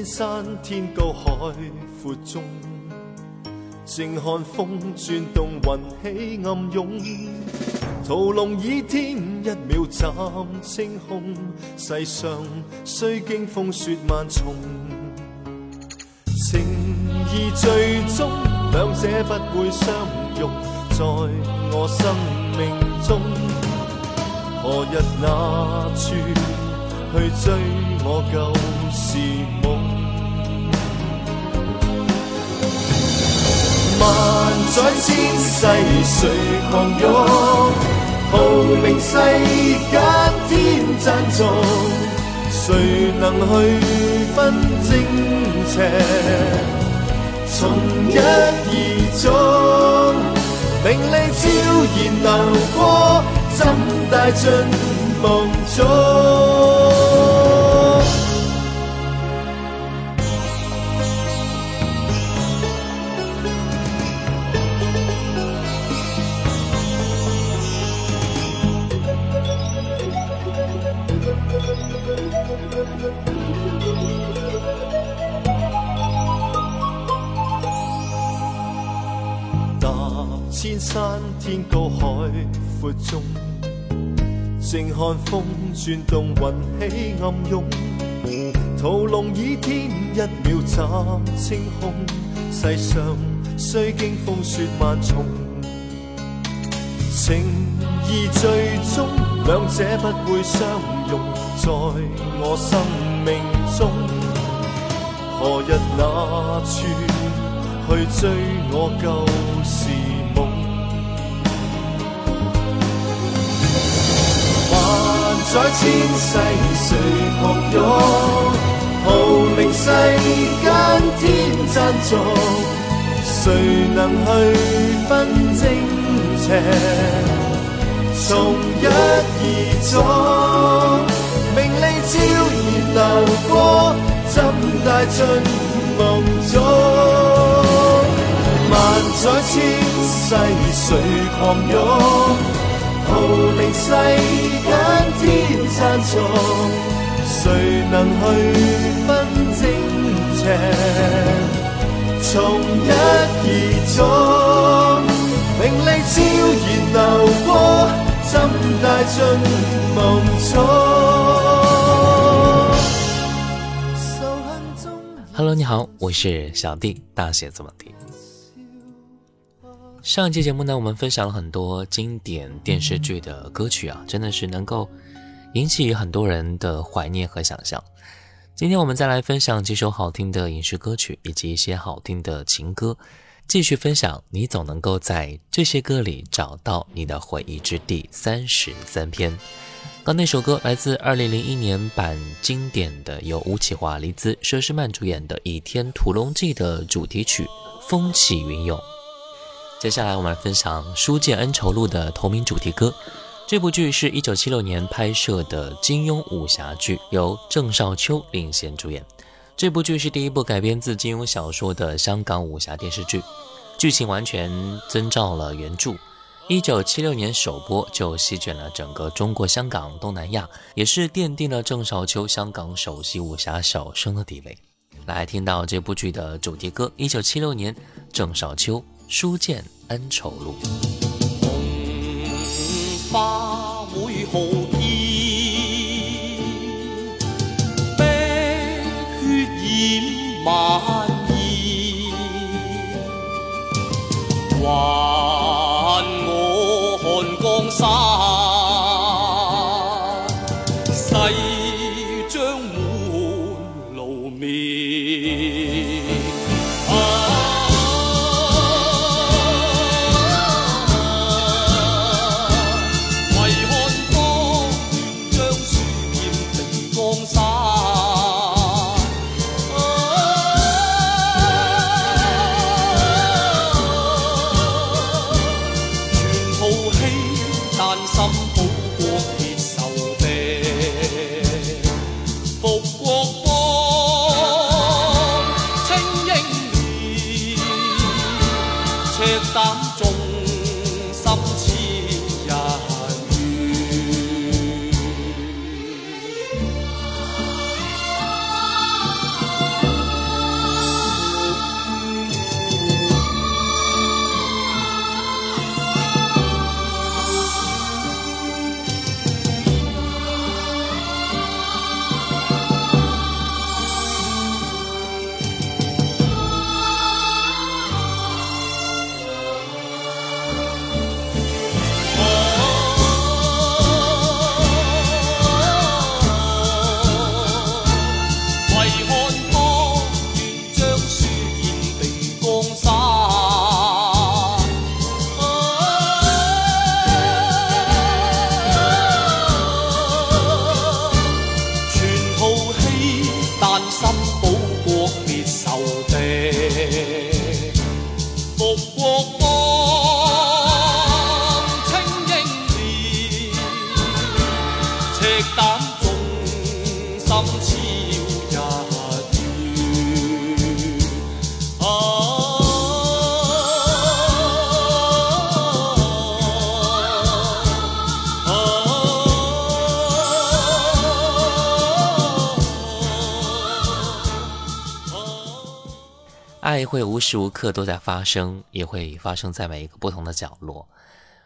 千山天高海阔中，静看风转动，云起暗涌。屠龙倚天，一秒斩青空。世上虽经风雪万重，情义最终两者不会相容。在我生命中，何日那处去追我旧时梦？万载千世谁狂涌？豪名世间天赞颂，谁能去分正邪？从一而终，名利悄然流过，怎带进梦中？山天高海阔中，静看风转动，云起暗涌。屠龙倚天，一秒斩青空。世上虽经风雪万重，情义最终两者不会相容。在我生命中，何日那处去追我旧时？在千世谁狂涌？豪名世间天赞颂，谁能去分正邪？从一而终，名利悄然流过，怎带进梦中？万载千世谁狂涌？豪名世间天赞颂，谁能去分正邪？从一而终，名利悄然流过，怎带进梦中？Hello，你好，我是小弟，大写字母 D。上一期节目呢，我们分享了很多经典电视剧的歌曲啊，真的是能够引起很多人的怀念和想象。今天我们再来分享几首好听的影视歌曲，以及一些好听的情歌，继续分享。你总能够在这些歌里找到你的回忆之第三十三篇。刚那首歌来自二零零一年版经典的，由吴启华、黎姿、佘诗曼主演的《倚天屠龙记》的主题曲《风起云涌》。接下来我们来分享《书剑恩仇录》的同名主题歌。这部剧是一九七六年拍摄的金庸武侠剧，由郑少秋领衔主演。这部剧是第一部改编自金庸小说的香港武侠电视剧，剧情完全遵照了原著。一九七六年首播就席卷了整个中国香港、东南亚，也是奠定了郑少秋香港首席武侠小生的地位。来听到这部剧的主题歌，一九七六年郑少秋。书剑恩仇录。红花会红爱会无时无刻都在发生，也会发生在每一个不同的角落。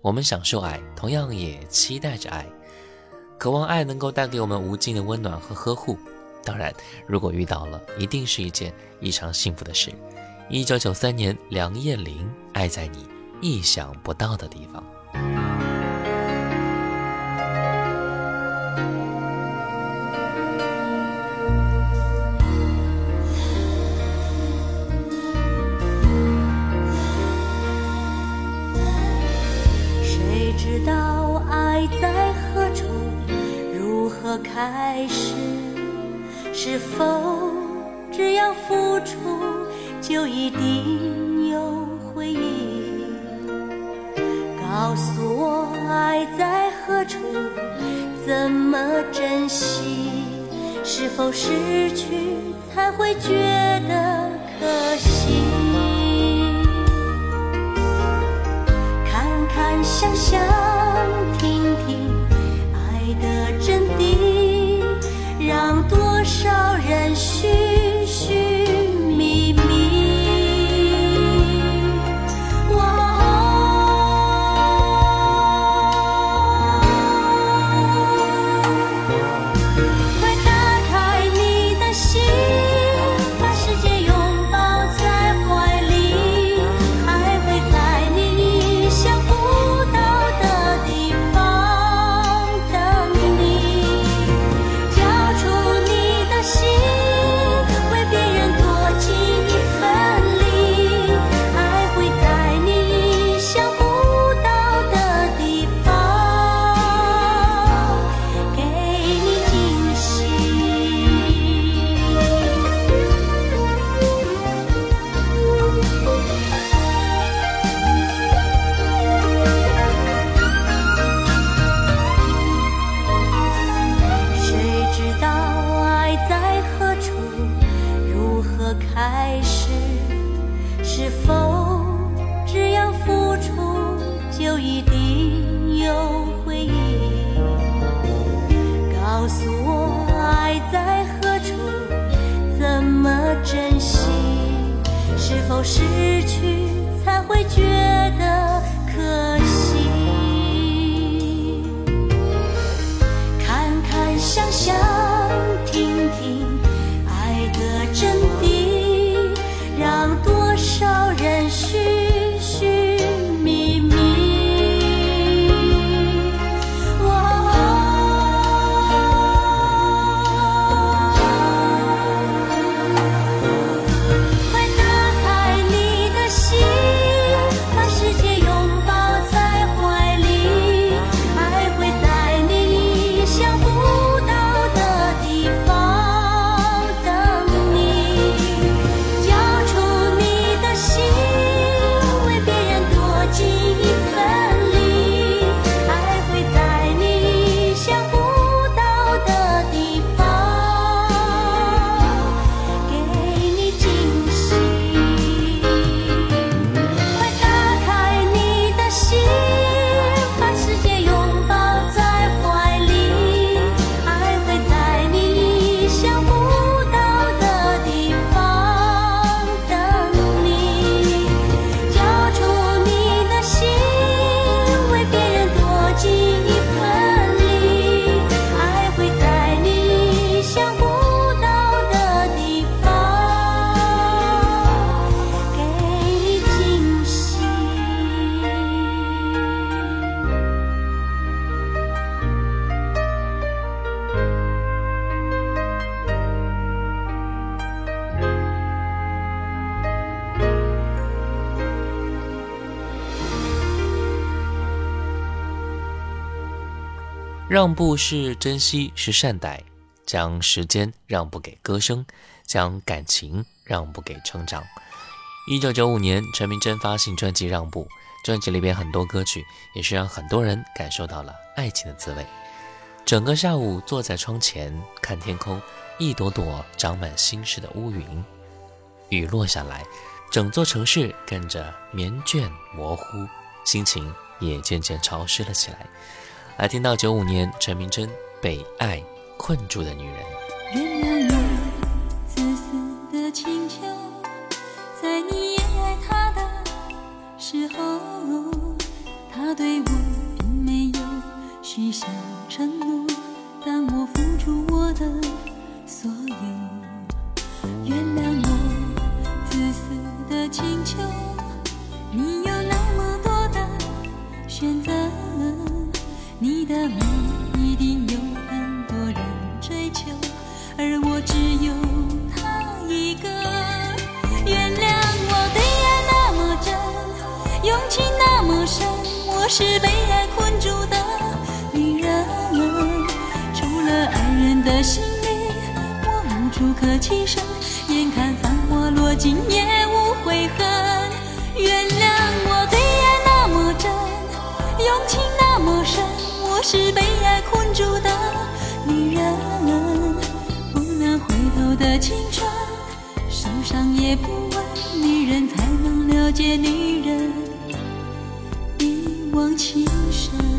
我们享受爱，同样也期待着爱，渴望爱能够带给我们无尽的温暖和呵护。当然，如果遇到了，一定是一件异常幸福的事。一九九三年，梁艳玲，《爱在你意想不到的地方》。一定有回应？告诉我爱在何处，怎么珍惜？是否失去才会觉得可惜？是否只要付出，就一定有回应？告诉我爱在何处，怎么珍惜？是否失去才会觉得可让步是珍惜，是善待，将时间让步给歌声，将感情让步给成长。一九九五年，陈明真发行专辑《让步》，专辑里边很多歌曲也是让很多人感受到了爱情的滋味。整个下午坐在窗前看天空，一朵朵长满心事的乌云，雨落下来，整座城市跟着绵卷模糊，心情也渐渐潮湿了起来。来听到九五年陈明真被爱困住的女人。原谅我自私的请求，在你也爱他的时候，他对我并没有许下承诺，但我付出我的所有。是被爱困住的女人。除了爱人的心里，我无处可栖身，眼看繁华落尽，也无悔恨。原谅我对爱那么真，用情那么深，我是被爱困住的女人，不能回头的青春，受伤也不问，女人才能了解女人往情深。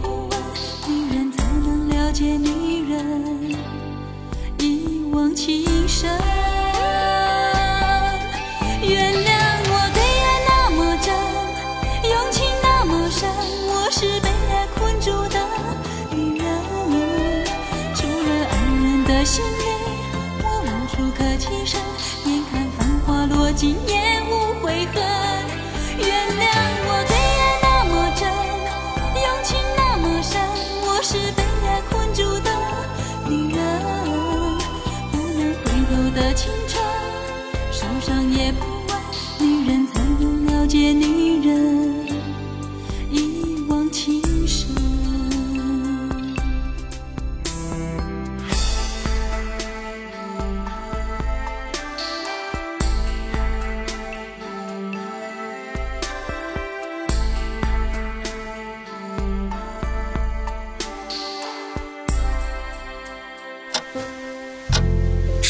不问，女人才能了解女人一往情深。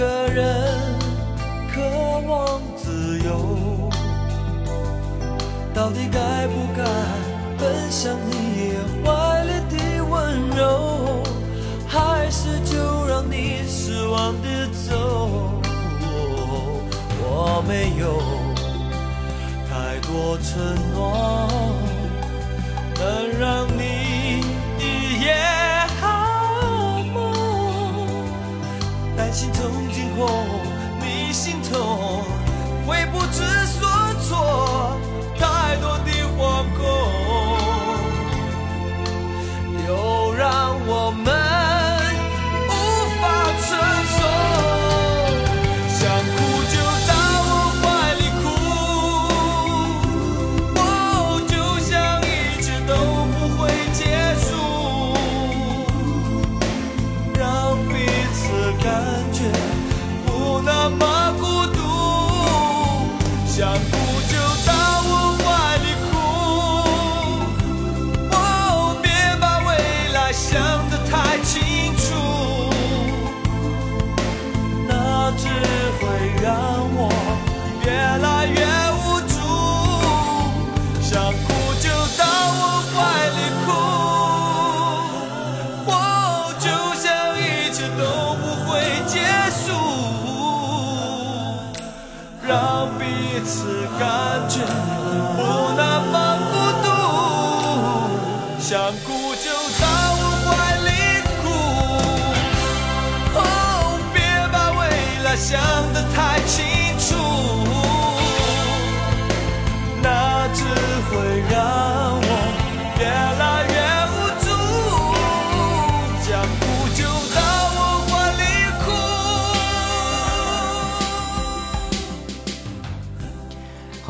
个人渴望自由，到底该不该奔向你怀里的温柔，还是就让你失望的走？我没有太多承诺。能让你一夜好梦。担心从你心痛会不知所措，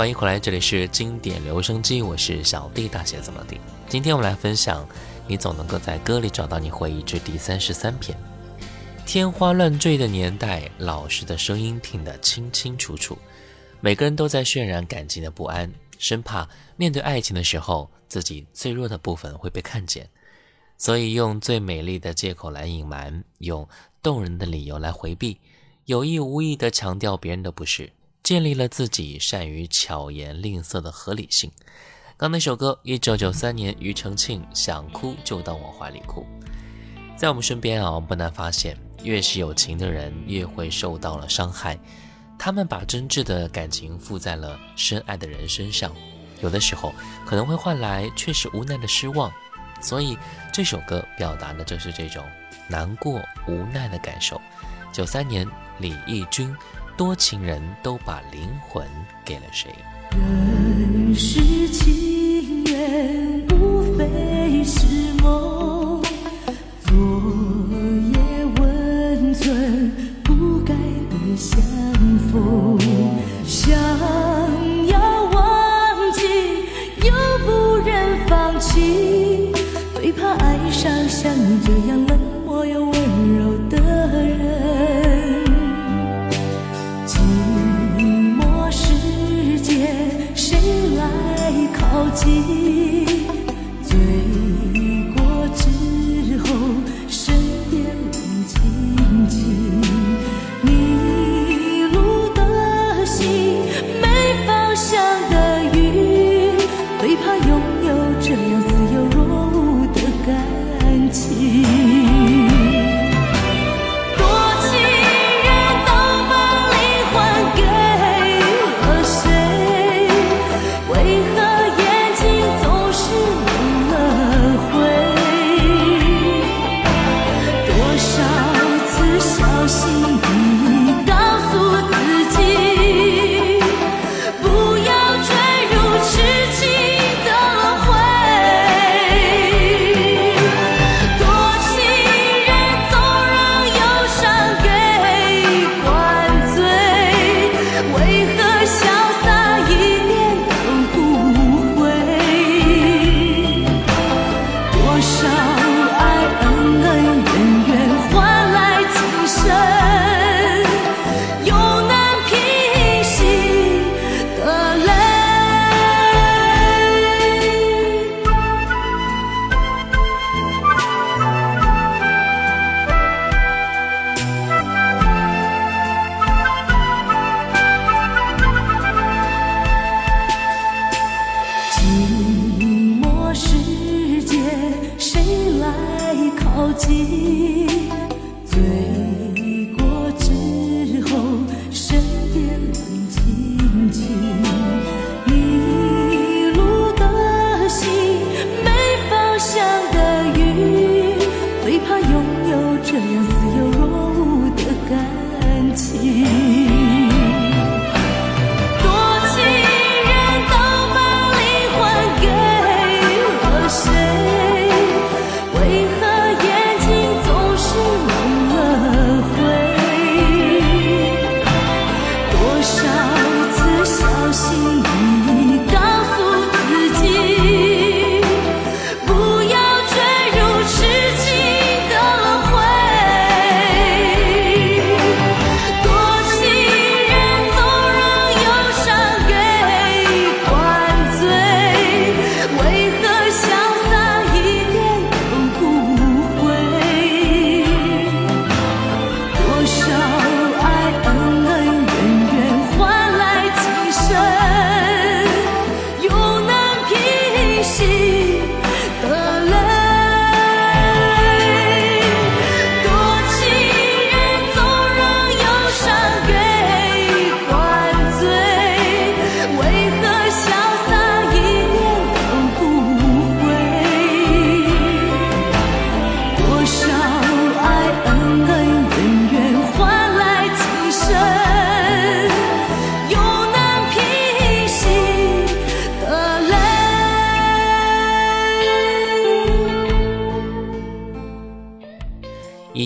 欢迎回来，这里是经典留声机，我是小弟大写字母的。今天我们来分享，你总能够在歌里找到你回忆之第三十三篇。天花乱坠的年代，老师的声音听得清清楚楚。每个人都在渲染感情的不安，生怕面对爱情的时候，自己最弱的部分会被看见，所以用最美丽的借口来隐瞒，用动人的理由来回避，有意无意地强调别人的不是，建立了自己善于巧言令色的合理性。刚那首歌，一九九三年庾澄庆《想哭就到我怀里哭》。在我们身边啊，不难发现，越是有情的人，越会受到了伤害。他们把真挚的感情付在了深爱的人身上，有的时候可能会换来却是无奈的失望。所以这首歌表达的就是这种难过、无奈的感受。九三年，李翊君，多情人都把灵魂给了谁？人是情人，无非是梦。昨夜温存不该的相逢，想要忘记又不忍放弃，最怕爱上像你这样。感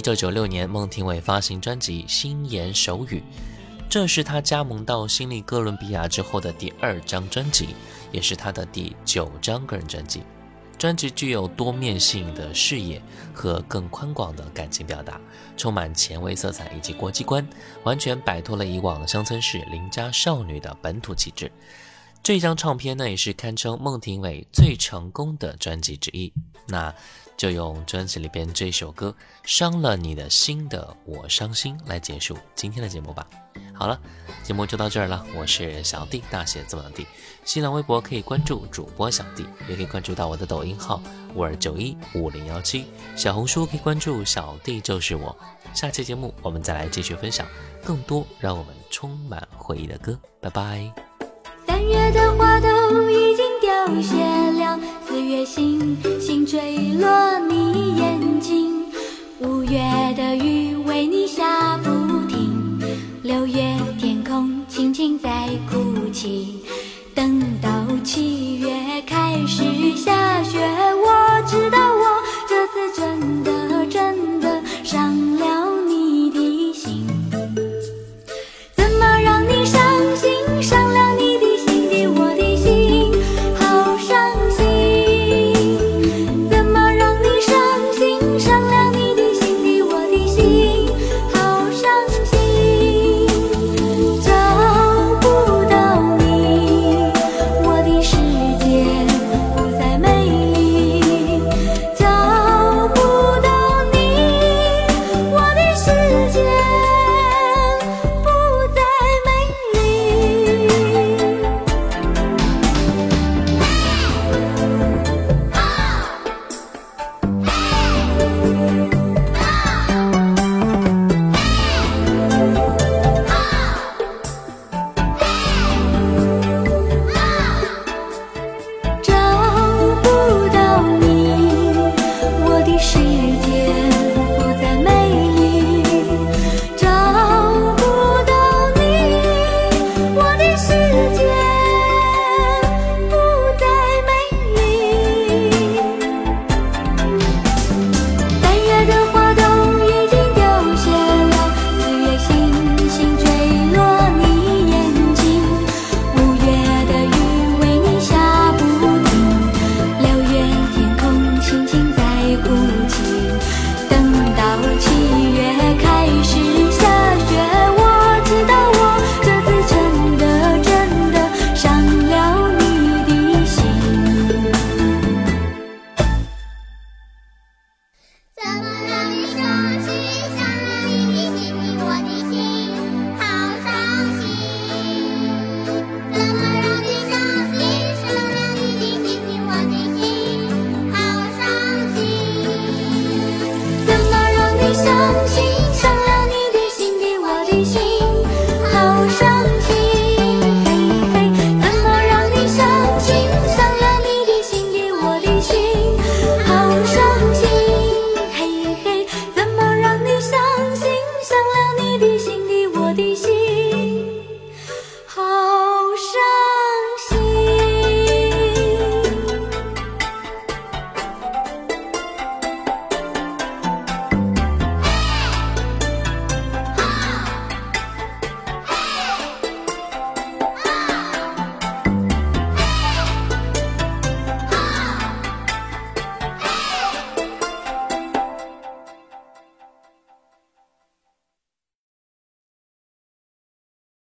九九六年，孟庭苇发行专辑《心言手语》，这是她加盟到新力哥伦比亚之后的第二张专辑，也是她的第九张个人专辑。专辑具有多面性的视野和更宽广的感情表达，充满前卫色彩以及国际观，完全摆脱了以往乡村式邻家少女的本土气质。这张唱片呢，也是堪称孟庭苇最成功的专辑之一。那就用专辑里边这首歌《伤了你的心的我伤心》来结束今天的节目吧。好了，节目就到这儿了。我是小弟，大写字母的弟。新浪微博可以关注主播小弟，也可以关注到我的抖音号五二九一五零幺七，小红书可以关注小弟就是我。下期节目我们再来继续分享更多让我们充满回忆的歌。拜拜。月的花都已经凋谢了，四月星星坠落你眼睛，五月的雨为你下不停，六月天空轻轻在哭泣，等到七月开始下雪，我知道我。